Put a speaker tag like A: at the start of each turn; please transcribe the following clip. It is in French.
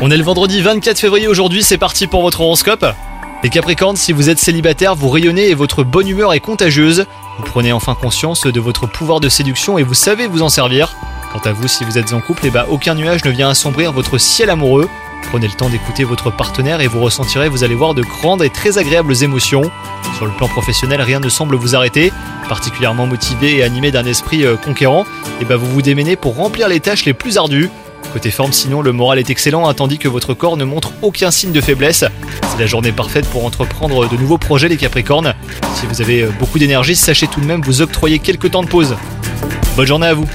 A: On est le vendredi 24 février aujourd'hui, c'est parti pour votre horoscope. Les Capricornes, si vous êtes célibataire, vous rayonnez et votre bonne humeur est contagieuse. Vous prenez enfin conscience de votre pouvoir de séduction et vous savez vous en servir. Quant à vous, si vous êtes en couple, eh ben, aucun nuage ne vient assombrir votre ciel amoureux. Prenez le temps d'écouter votre partenaire et vous ressentirez, vous allez voir, de grandes et très agréables émotions. Sur le plan professionnel, rien ne semble vous arrêter. Particulièrement motivé et animé d'un esprit euh, conquérant, et ben vous vous démenez pour remplir les tâches les plus ardues. Côté forme, sinon, le moral est excellent, hein, tandis que votre corps ne montre aucun signe de faiblesse. C'est la journée parfaite pour entreprendre de nouveaux projets, les Capricornes. Si vous avez euh, beaucoup d'énergie, sachez tout de même vous octroyer quelques temps de pause. Bonne journée à vous